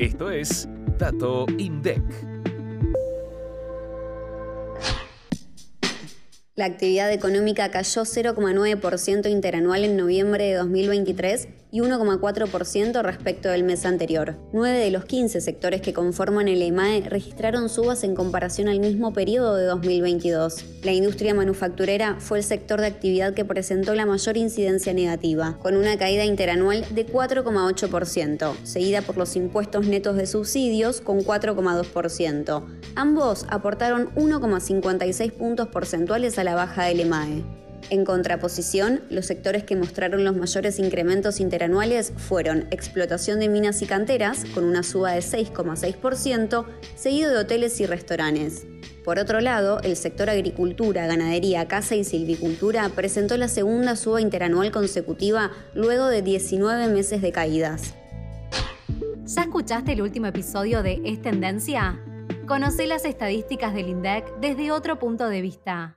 Esto es Dato INDEC. La actividad económica cayó 0,9% interanual en noviembre de 2023 y 1,4% respecto del mes anterior. 9 de los 15 sectores que conforman el EMAE registraron subas en comparación al mismo periodo de 2022. La industria manufacturera fue el sector de actividad que presentó la mayor incidencia negativa, con una caída interanual de 4,8%, seguida por los impuestos netos de subsidios con 4,2%. Ambos aportaron 1,56 puntos porcentuales a la baja del EMAE. En contraposición, los sectores que mostraron los mayores incrementos interanuales fueron explotación de minas y canteras, con una suba de 6,6%, seguido de hoteles y restaurantes. Por otro lado, el sector agricultura, ganadería, caza y silvicultura presentó la segunda suba interanual consecutiva luego de 19 meses de caídas. ¿Ya escuchaste el último episodio de Es Tendencia? Conoce las estadísticas del INDEC desde otro punto de vista.